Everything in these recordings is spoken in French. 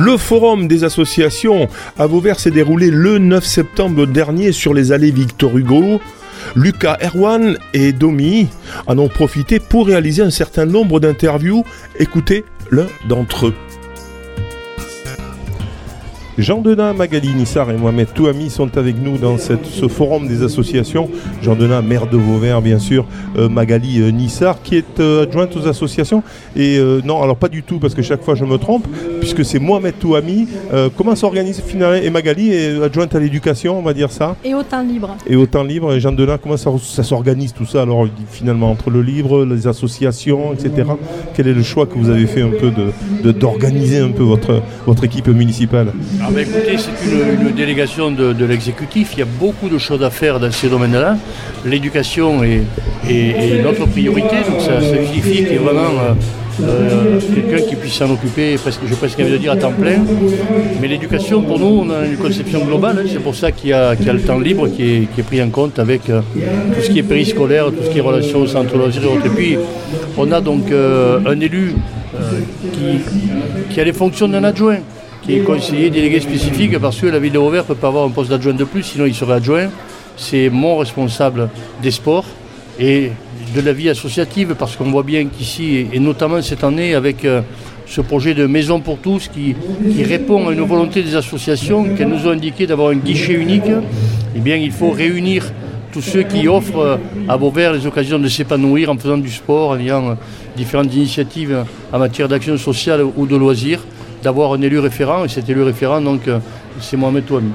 Le forum des associations à Vauvert s'est déroulé le 9 septembre dernier sur les allées Victor Hugo. Lucas Erwan et Domi en ont profité pour réaliser un certain nombre d'interviews. Écoutez l'un d'entre eux. Jean Denat, Magali Nissar et Mohamed Touami sont avec nous dans ce forum des associations. Jean Denat, maire de Vauvert, bien sûr. Euh, Magali euh, Nissar, qui est euh, adjointe aux associations. Et non, alors pas du tout, parce que chaque fois je me trompe, puisque c'est Mohamed Touami. comment s'organise finalement Et Magali est adjointe à l'éducation, on va dire ça? Et au temps libre. Et au temps libre. Et Jean Denat, comment ça, s'organise tout ça Alors finalement, entre le livre, les associations, etc. Quel est le choix que vous avez fait un peu d'organiser de, un peu votre, votre équipe municipale? Ah ben écoutez, c'est une, délégation de, l'exécutif. Il y a beaucoup de choses à faire dans ces domaines-là. L'éducation est, notre priorité, donc ça, signifie qu'il y a vraiment euh, euh, quelqu'un qui puisse s'en occuper, je presque envie de dire à temps plein. Mais l'éducation, pour nous, on a une conception globale. Hein. c'est pour ça qu'il y, a le temps libre qui est, pris en compte avec euh, tout ce qui est périscolaire, tout ce qui est relations au centre et autres. Et puis, on a donc un élu qui a les fonctions d'un adjoint qui est conseiller délégué spécifique parce que la ville de ne peut pas avoir un poste d'adjoint de plus, sinon il serait adjoint. C'est mon responsable des sports et de la vie associative parce qu'on voit bien qu'ici, et notamment cette année avec euh, ce projet de Maison pour tous qui, répond à une volonté des associations qu'elles nous ont indiqué d'avoir un guichet unique, eh bien il faut réunir tous ceux qui offrent euh, à Vauvert les occasions de s'épanouir en faisant du sport, en ayant euh, différentes initiatives en matière d'action sociale ou de loisirs d'avoir un élu référent. Et cet élu référent, donc, euh, c'est Mohamed Touami.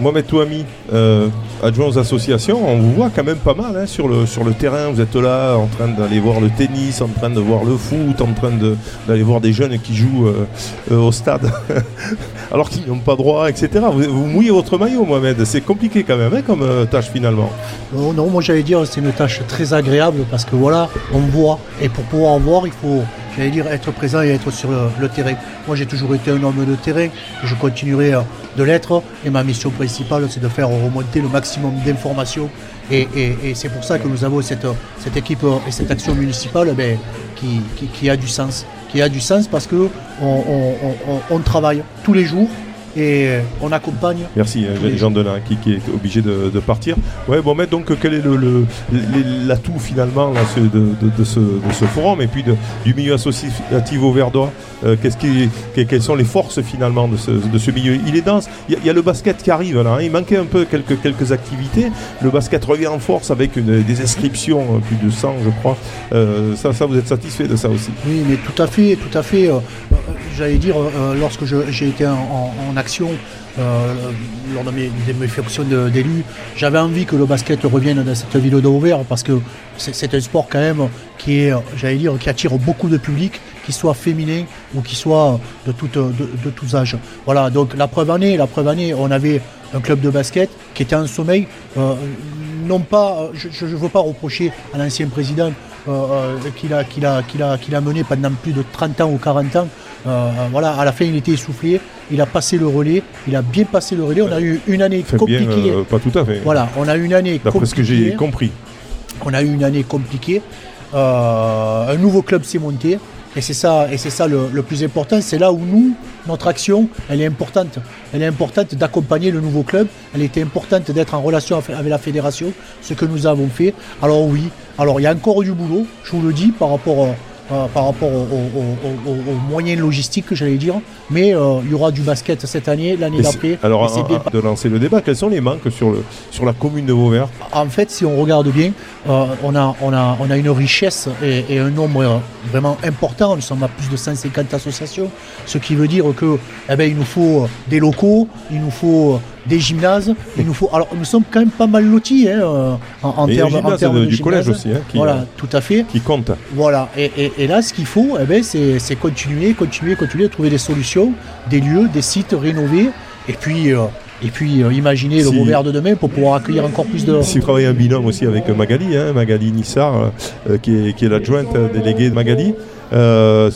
Mohamed Touami, euh, adjoint aux associations, on vous voit quand même pas mal hein, sur, le, sur le terrain. Vous êtes là en train d'aller voir le tennis, en train de voir le foot, en train d'aller voir des jeunes qui jouent euh, au stade alors qu'ils n'ont pas droit, etc. Vous, mouillez votre maillot, Mohamed. C'est compliqué quand même hein, comme tâche finalement. Non, non moi j'allais dire c'est une tâche très agréable parce que voilà, on voit. Et pour pouvoir voir, il faut j'allais dire être présent et être sur le, terrain. Moi j'ai toujours été un homme de terrain, je continuerai euh, de l'être et ma mission principale c'est de faire remonter le maximum d'informations et, c'est pour ça que nous avons cette, équipe et cette action municipale ben, qui, a du sens. Qui a du sens parce qu'on on travaille tous les jours et euh, on accompagne. Merci, euh, Jean Delin qui, qui, est obligé de, partir. Ouais, bon, mais donc quel est le, l'atout finalement de, ce, forum et puis du milieu associatif au Verdois euh, qu'est-ce qui, Quelles sont les forces finalement de ce, milieu? Il est dense. Il y, a, le basket qui arrive là. Hein. Il manquait un peu quelques, quelques activités. Le basket revient en force avec des inscriptions, plus de 100 je crois. ça, ça, vous êtes satisfait de ça aussi? Oui, mais tout à fait, tout à fait. J'allais dire, lorsque j'ai été en, action euh, lors de mes, fonctions d'élu. J'avais envie que le basket revienne dans cette ville d'Auvert parce que c'est un sport quand même qui attire beaucoup de public, qu'il soit féminin ou qu'il soit de, tous âges. Voilà, donc la preuve année, la preuve année, on avait un club de basket qui était en sommeil. Euh, non pas, je ne veux pas reprocher à l'ancien président euh, qu'il a, qu'il a, qu'il a, qu'il a mené pendant plus de 30 ans ou 40 ans. voilà, à la fin, il était essoufflé il a passé le relais, il a bien passé le relais. On a eu une année compliquée. Euh, pas tout à fait. Voilà, on a eu une année D'après ce que j'ai compris. On a eu une année compliquée. Euh, un nouveau club s'est monté. Et c'est ça, et c'est ça le, plus important. C'est là où nous, notre action, elle est importante. Elle est importante d'accompagner le nouveau club. Elle était importante d'être en relation avec la fédération, ce que nous avons fait. Alors oui, alors il y a encore du boulot, je vous le dis, par rapport à euh, par rapport aux, moyens logistiques, j'allais dire. Mais euh, il y aura du basket cette année, l'année d'après. Alors, de lancer le débat, quels sont les manques sur, le, sur la commune de Vauvert? En fait, si on regarde bien, euh, on, a, on, a, on a une richesse et, un nombre vraiment important. Nous sommes à plus de 150 associations, ce qui veut dire que eh ben, il nous faut des locaux, il nous faut des gymnases. Il nous faut. Alors, nous sommes quand même pas mal lotis hein, en, termes, de, du collège aussi. Hein, voilà, tout à fait. Qui compte. Voilà. Et, là, ce qu'il faut, eh ben, c'est continuer, continuer, continuer à trouver des solutions, des lieux, des sites rénovés. Et puis. Euh, et puis euh, imaginer le Vauvert de demain pour pouvoir accueillir encore plus de. Si vous travaillez un binôme aussi avec Magali, hein, Magali Nissar, euh, qui est, qui est l'adjointe déléguée de Magali, c'est un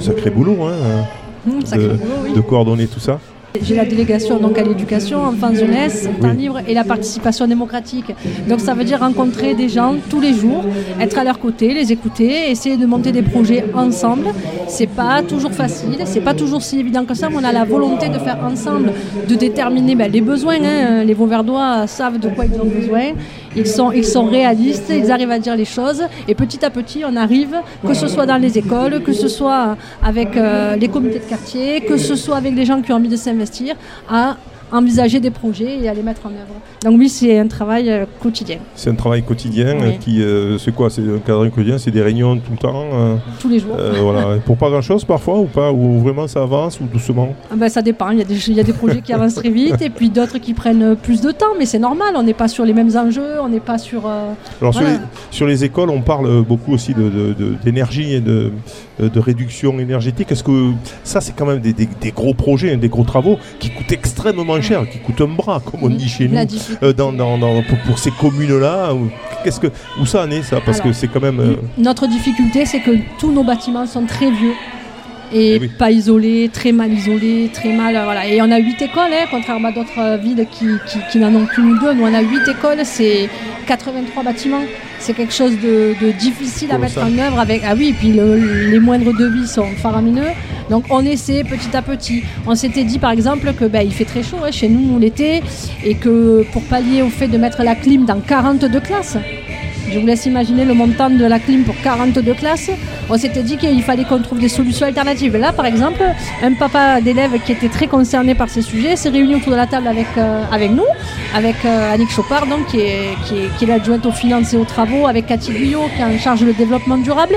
sacré, boulot, hein, mmh, de, de coordonner tout ça. J'ai la délégation donc à l'éducation, enfance, jeunesse, temps libre et la participation démocratique. Donc ça veut dire rencontrer des gens tous les jours, être à leur côté, les écouter, essayer de monter des projets ensemble. C'est pas toujours facile, c'est pas toujours si évident que ça, mais on a la volonté de faire ensemble, de déterminer ben, les besoins. Hein. Les Vauverdois savent de quoi ils ont besoin. Ils sont, ils sont réalistes, ils arrivent à dire les choses et petit à petit on arrive, que ce soit dans les écoles, que ce soit avec euh, les comités de quartier, que ce soit avec les gens qui ont envie de s'investir, à envisager des projets et à les mettre en œuvre. Donc oui, c'est un travail euh, quotidien. C'est un travail quotidien qui, euh, c'est quoi? C'est un cadre quotidien, c'est des réunions tout le temps euh, Tous les jours. voilà. Pour pas grand-chose parfois ou pas? Ou vraiment ça avance ou doucement? Ah ben, Ça dépend. Il y, a des, il y a des projets qui avancent très vite et puis d'autres qui prennent plus de temps, mais c'est normal. On n'est pas sur les mêmes enjeux, on n'est pas sur... Alors sur, les, sur, les, écoles, on parle beaucoup aussi d'énergie de, et de, de réduction énergétique. Est-ce que ça, c'est quand même des, des, gros projets, des gros travaux qui coûtent extrêmement cher, qui coûtent un bras, comme on dit chez nous, euh, dans, pour, ces communes-là Qu'est-ce que où ça en est ça? Parce que c'est quand même. Euh, notre difficulté, c'est que tous nos bâtiments sont très vieux et eh pas isolés, très mal isolés, très mal. Voilà. Et on a huit écoles, hein, contrairement à d'autres villes qui, qui, n'en ont qu'une ou deux. Nous, on a huit écoles, c'est 83 bâtiments. C'est quelque chose de, difficile à mettre en œuvre avec. Ah oui, et puis les moindres devis sont faramineux. Donc on essaie petit à petit. On s'était dit par exemple que ben, il fait très chaud hein, chez nous l'été et que pour pallier au fait de mettre la clim dans 42 classes, je vous laisse imaginer le montant de la clim pour 42 classes. On s'était dit qu'il fallait qu'on trouve des solutions alternatives. Là, par exemple, un papa d'élève qui était très concerné par ces sujets s'est réuni autour de la table avec, euh, nous, avec euh, Annick Chopard, donc, qui est, qui est, l'adjointe aux finances et aux travaux, avec Cathy Guyot, qui est en charge le développement durable.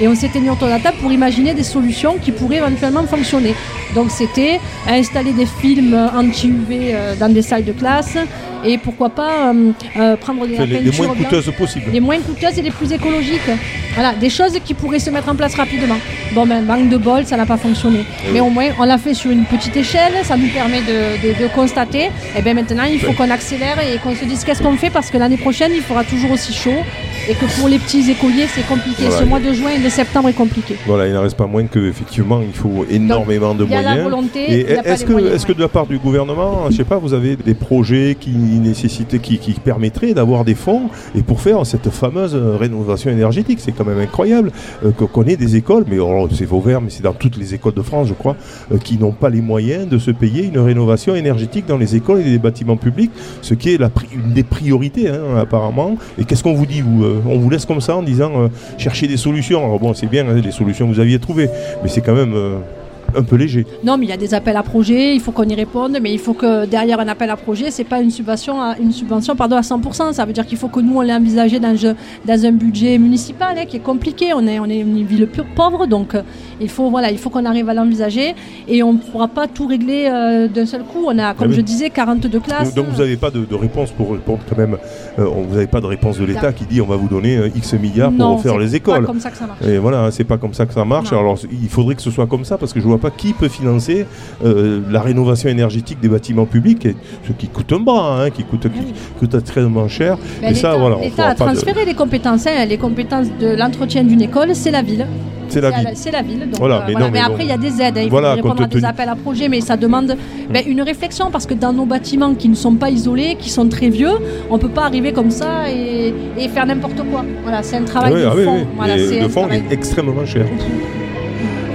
Et on s'était mis autour de la table pour imaginer des solutions qui pourraient éventuellement fonctionner. Donc c'était installer des films anti-UV euh, dans des salles de classe, et pourquoi pas euh, euh, prendre des les, les, moins coûteuses possibles. Les moins coûteuses et les plus écologiques. Voilà, des choses qui pourraient se mettre en place rapidement. Bon, ben, manque de bol, ça n'a pas fonctionné. Eh Mais au moins, on l'a fait sur une petite échelle, ça nous permet de, constater. Et bien maintenant, il faut qu'on accélère et qu'on se dise qu'est-ce qu'on fait parce que l'année prochaine, il fera toujours aussi chaud et que pour les petits écoliers, c'est compliqué. Ce mois de juin et de septembre est compliqué. Voilà, il n'en reste pas moins qu'effectivement, il faut énormément de moyens. La volonté. Est-ce que, est que de la part du gouvernement, je sais pas, vous avez des projets qui nécessitent, qui, qui permettraient d'avoir des fonds et pour faire cette fameuse rénovation énergétique? C'est quand même incroyable euh, qu'on ait des écoles, mais oh, c'est Vauvert, mais c'est dans toutes les écoles de France, je crois, euh, qui n'ont pas les moyens de se payer une rénovation énergétique dans les écoles et les bâtiments publics, ce qui est la, une des priorités hein, apparemment. Et qu'est-ce qu'on vous dit, vous euh, On vous laisse comme ça en disant chercher des solutions? Alors bon, c'est bien hein, les solutions que vous aviez trouvées, mais c'est quand même un peu léger. Non, mais il y a des appels à projets, il faut qu'on y réponde, mais il faut que derrière un appel à projet, c'est pas une subvention, à, une subvention pardon, à 100%. Ça veut dire qu'il faut que nous, on l'ait envisagé dans, dans, un budget municipal hein, qui est compliqué. On est, on est une ville pauvre, donc euh, il faut voilà, il faut qu'on arrive à l'envisager et on ne pourra pas tout régler euh, d'un seul coup. On a, comme ah je disais, 42 classes. Donc, vous n'avez pas de, réponse pour répondre quand même. Euh, vous n'avez pas de réponse de l'État qui dit on va vous donner X milliards pour refaire les écoles. C'est pas comme ça que ça marche. Et voilà, c'est pas comme ça que ça marche. Alors il faudrait que ce soit comme ça parce que je vois pas qui peut financer euh, la rénovation énergétique des bâtiments publics, ce qui coûte un bras, hein, qui coûte, coûte extrêmement cher. Mais ça, voilà, L'État a transféré les compétences. Hein, les compétences de l'entretien d'une école, c'est la ville. C'est la, ville. C'est la ville. voilà, euh, mais, après, il y a des aides. Hein, il faut répondre à des appels à projets, mais ça demande ben, une réflexion parce que dans nos bâtiments qui ne sont pas isolés, qui sont très vieux, on ne peut pas arriver comme ça et, faire n'importe quoi. Voilà, c'est un travail ah de fond. Voilà, le fond est extrêmement cher.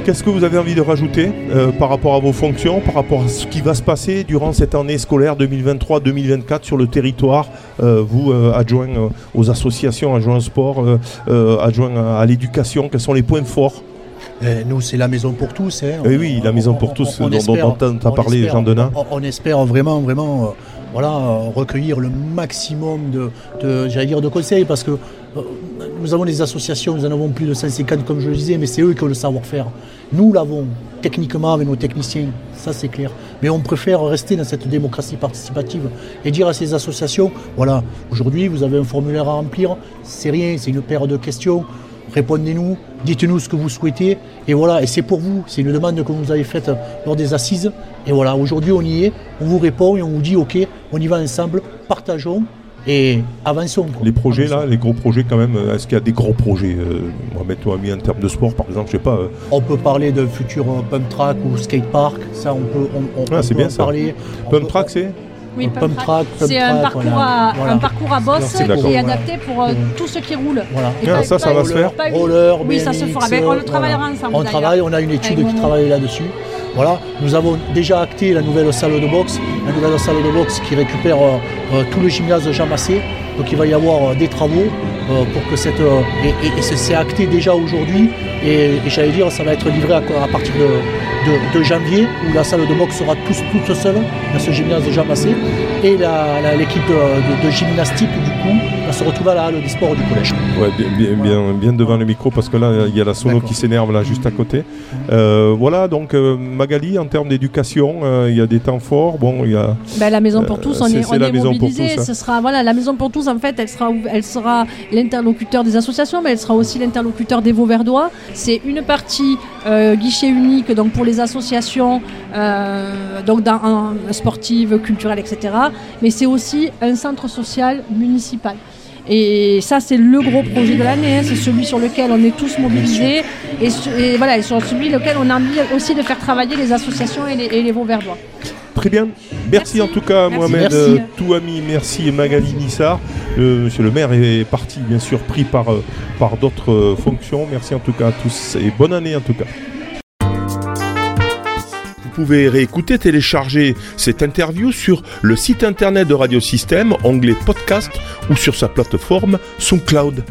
Qu'est-ce que vous avez envie de rajouter euh, par rapport à vos fonctions, par rapport à ce qui va se passer durant cette année scolaire 2023-2024 sur le territoire euh, Vous, euh, adjoint aux associations, adjoint au sport, adjoint à, l'éducation, quels sont les points forts? Eh, nous, c'est la maison pour tous. Hein. Eh oui, la maison pour tous, dont, on a parlé Jean Denain. On, espère vraiment, vraiment voilà, recueillir le maximum de, conseils parce que nous avons des associations, nous en avons plus de 150 comme je le disais, mais c'est eux qui ont le savoir-faire. Nous l'avons techniquement avec nos techniciens, ça c'est clair. Mais on préfère rester dans cette démocratie participative et dire à ces associations, voilà, aujourd'hui vous avez un formulaire à remplir, c'est rien, c'est une paire de questions, répondez-nous, dites-nous ce que vous souhaitez, et voilà, et c'est pour vous, c'est une demande que vous avez faite lors des assises, et voilà, aujourd'hui on y est, on vous répond et on vous dit, ok, on y va ensemble, partageons, et avançons. Les projets là, les gros projets quand même, est-ce qu'il y a des gros projets euh, Mohamed mis en termes de sport par exemple, je sais pas. Euh. On peut parler de futur pump track ou skate park, ça on peut, on, ah, c'est bien parler. Pump track c'est oui, pump, track. c'est un, parcours à, un parcours à boss qui est adapté pour euh, tous ceux qui roulent. Voilà. Ah, ça, ça va se faire. Roller, oui, ça se fera. on le travaillera ensemble. On travaille, on a une étude qui travaille là-dessus. Voilà, nous avons déjà acté la nouvelle salle de boxe, la nouvelle salle de boxe qui récupère euh, euh, tout le gymnase de Jean Massé. Donc il va y avoir des travaux pour que cette. et, c'est acté déjà aujourd'hui. Et, j'allais dire, ça va être livré à, partir de, janvier, où la salle de boxe sera toute seule dans ce gymnase de Jean Massé et l'équipe de, gymnastique du coup va se retrouver à la halle des sports du collège. Ouais, bien, bien, devant le micro parce que là il y a la sono qui s'énerve là juste à côté. Euh, voilà donc euh, Magali en termes d'éducation euh, il y a des temps forts. Bon il y a ben, la maison pour tous on est, on est, mobilisé. Hein. Ce sera voilà la maison pour tous en fait elle sera elle sera l'interlocuteur des associations mais elle sera aussi l'interlocuteur des Vauverdois. C'est une partie guichet unique donc pour les associations donc dans, sportives culturelles etc mais c'est aussi un centre social municipal. Et ça, c'est le gros projet de l'année. Hein. C'est celui sur lequel on est tous mobilisés et, voilà, et sur celui lequel on a envie aussi de faire travailler les associations et les, et Vauverdois. Très bien. Merci, en tout cas, Mohamed Touami. Merci Magali Nissar. monsieur le maire est parti, bien sûr, pris par, euh, par d'autres euh, fonctions. Merci en tout cas à tous et bonne année en tout cas pouvez réécouter, télécharger cette interview sur le site internet de Radiosystème, onglet podcast ou sur sa plateforme SoundCloud.